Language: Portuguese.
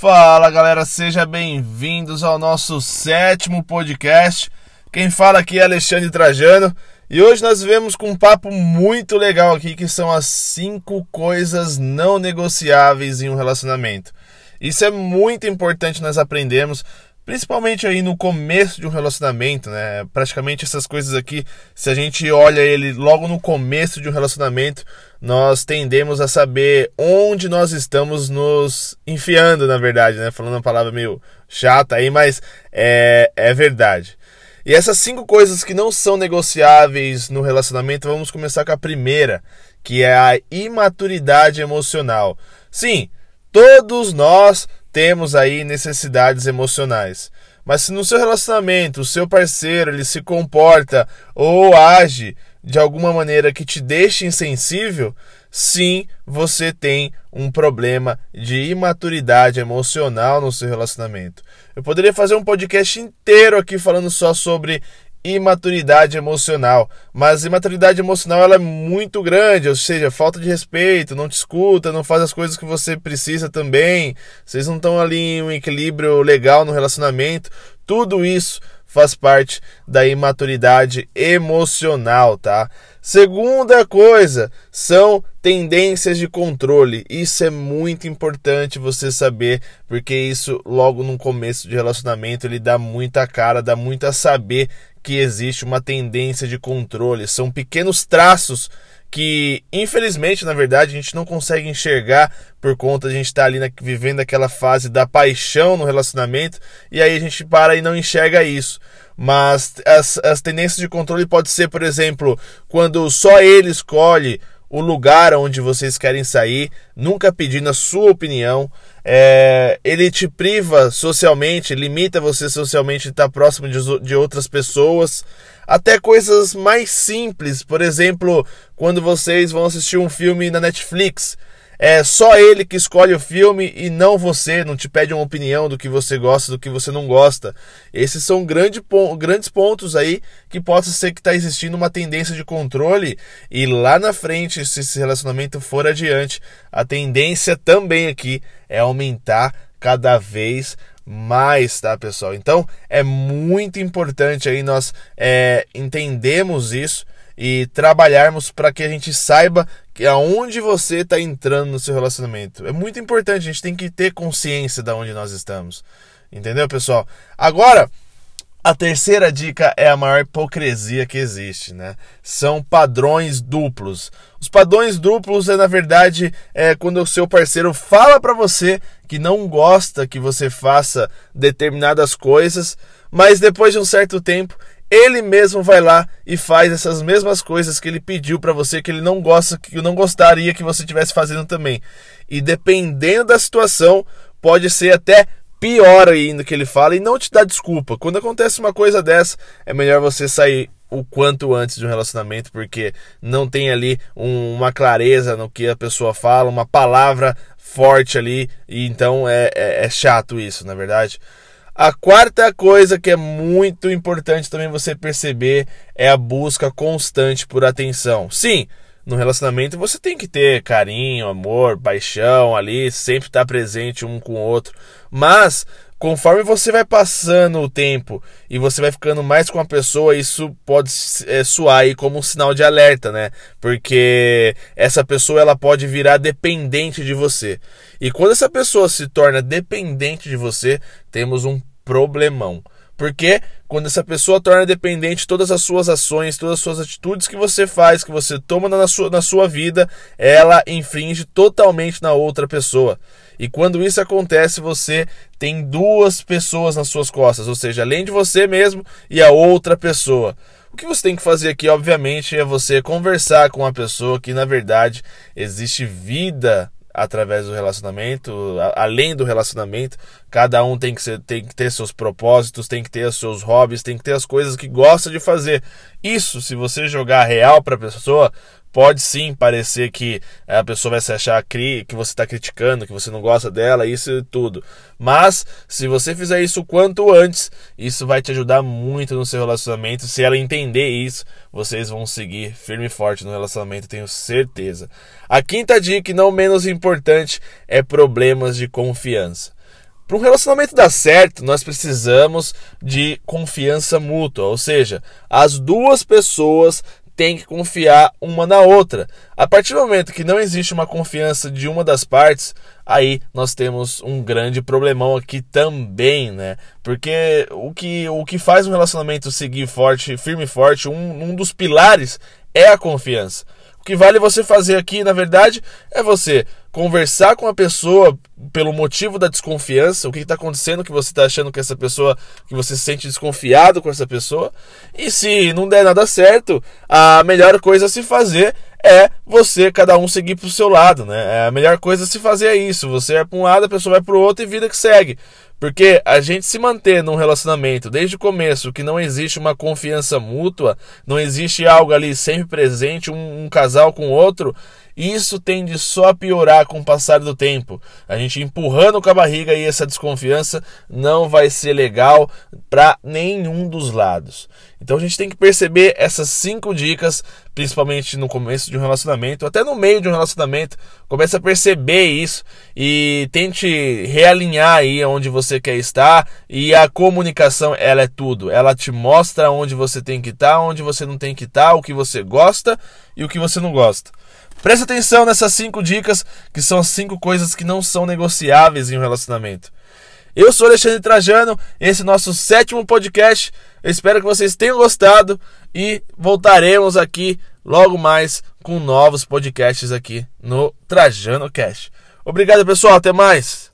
Fala galera, sejam bem-vindos ao nosso sétimo podcast. Quem fala aqui é Alexandre Trajano e hoje nós vemos com um papo muito legal aqui que são as cinco coisas não negociáveis em um relacionamento. Isso é muito importante nós aprendermos, principalmente aí no começo de um relacionamento, né? Praticamente essas coisas aqui, se a gente olha ele logo no começo de um relacionamento, nós tendemos a saber onde nós estamos nos enfiando, na verdade, né? Falando uma palavra meio chata aí, mas é, é verdade. E essas cinco coisas que não são negociáveis no relacionamento, vamos começar com a primeira, que é a imaturidade emocional. Sim, todos nós temos aí necessidades emocionais. Mas se no seu relacionamento o seu parceiro ele se comporta ou age de alguma maneira que te deixe insensível, sim, você tem um problema de imaturidade emocional no seu relacionamento. Eu poderia fazer um podcast inteiro aqui falando só sobre imaturidade emocional. Mas imaturidade emocional ela é muito grande, ou seja, falta de respeito, não te escuta, não faz as coisas que você precisa também. Vocês não estão ali em um equilíbrio legal no relacionamento. Tudo isso faz parte da imaturidade emocional, tá? Segunda coisa são tendências de controle. Isso é muito importante você saber, porque isso logo no começo de relacionamento ele dá muita cara, dá muito a saber que existe uma tendência de controle. São pequenos traços que, infelizmente, na verdade, a gente não consegue enxergar por conta de a gente estar tá ali na, vivendo aquela fase da paixão no relacionamento e aí a gente para e não enxerga isso. Mas as, as tendências de controle pode ser, por exemplo, quando só ele escolhe o lugar onde vocês querem sair, nunca pedindo a sua opinião. É, ele te priva socialmente, limita você socialmente de estar próximo de, de outras pessoas. Até coisas mais simples, por exemplo, quando vocês vão assistir um filme na Netflix é só ele que escolhe o filme e não você, não te pede uma opinião do que você gosta, do que você não gosta. Esses são grande, grandes pontos aí que possa ser que está existindo uma tendência de controle e lá na frente, se esse relacionamento for adiante, a tendência também aqui é aumentar cada vez mais, tá, pessoal? Então é muito importante aí nós é, entendemos isso e trabalharmos para que a gente saiba que aonde você está entrando no seu relacionamento. É muito importante, a gente tem que ter consciência de onde nós estamos. Entendeu, pessoal? Agora, a terceira dica é a maior hipocrisia que existe, né? São padrões duplos. Os padrões duplos é na verdade é quando o seu parceiro fala para você que não gosta que você faça determinadas coisas, mas depois de um certo tempo ele mesmo vai lá e faz essas mesmas coisas que ele pediu para você que ele não gosta, que não gostaria que você estivesse fazendo também. E dependendo da situação, pode ser até pior ainda que ele fala e não te dá desculpa. Quando acontece uma coisa dessa, é melhor você sair o quanto antes de um relacionamento, porque não tem ali um, uma clareza no que a pessoa fala, uma palavra forte ali, e então é, é, é chato isso, na é verdade. A quarta coisa que é muito importante também você perceber é a busca constante por atenção. Sim, no relacionamento você tem que ter carinho, amor, paixão ali, sempre estar presente um com o outro. Mas conforme você vai passando o tempo e você vai ficando mais com a pessoa, isso pode é, soar aí como um sinal de alerta, né? Porque essa pessoa ela pode virar dependente de você. E quando essa pessoa se torna dependente de você, temos um problemão. Porque quando essa pessoa torna dependente todas as suas ações, todas as suas atitudes que você faz, que você toma na sua, na sua vida, ela infringe totalmente na outra pessoa. E quando isso acontece, você tem duas pessoas nas suas costas, ou seja, além de você mesmo e a outra pessoa. O que você tem que fazer aqui, obviamente, é você conversar com a pessoa que, na verdade, existe vida através do relacionamento, além do relacionamento, cada um tem que, ser, tem que ter seus propósitos, tem que ter os seus hobbies, tem que ter as coisas que gosta de fazer. Isso, se você jogar real para a pessoa, pode sim parecer que a pessoa vai se achar que você está criticando, que você não gosta dela, isso e tudo. Mas se você fizer isso quanto antes, isso vai te ajudar muito no seu relacionamento. Se ela entender isso, vocês vão seguir firme e forte no relacionamento, tenho certeza. A quinta dica, e não menos importante, é problemas de confiança. Para um relacionamento dar certo, nós precisamos de confiança mútua, ou seja, as duas pessoas têm que confiar uma na outra. A partir do momento que não existe uma confiança de uma das partes, aí nós temos um grande problemão aqui também, né? Porque o que, o que faz um relacionamento seguir forte, firme e forte, um, um dos pilares é a confiança. O que vale você fazer aqui, na verdade, é você conversar com a pessoa pelo motivo da desconfiança, o que está acontecendo que você está achando que essa pessoa, que você se sente desconfiado com essa pessoa. E se não der nada certo, a melhor coisa a se fazer é você, cada um seguir para o seu lado, né? É a melhor coisa a se fazer é isso. Você vai para um lado, a pessoa vai para o outro e vida que segue. Porque a gente se manter num relacionamento desde o começo que não existe uma confiança mútua, não existe algo ali sempre presente, um, um casal com o outro, isso tende só a piorar com o passar do tempo. A gente empurrando com a barriga e essa desconfiança não vai ser legal para nenhum dos lados. Então a gente tem que perceber essas cinco dicas, principalmente no começo de um relacionamento, até no meio de um relacionamento, comece a perceber isso e tente realinhar aí onde você quer estar. E a comunicação, ela é tudo. Ela te mostra onde você tem que estar, onde você não tem que estar, o que você gosta e o que você não gosta. Presta atenção nessas cinco dicas, que são as cinco coisas que não são negociáveis em um relacionamento. Eu sou Alexandre Trajano, esse é nosso sétimo podcast. Eu espero que vocês tenham gostado e voltaremos aqui logo mais com novos podcasts aqui no Trajano Cast. Obrigado, pessoal. Até mais.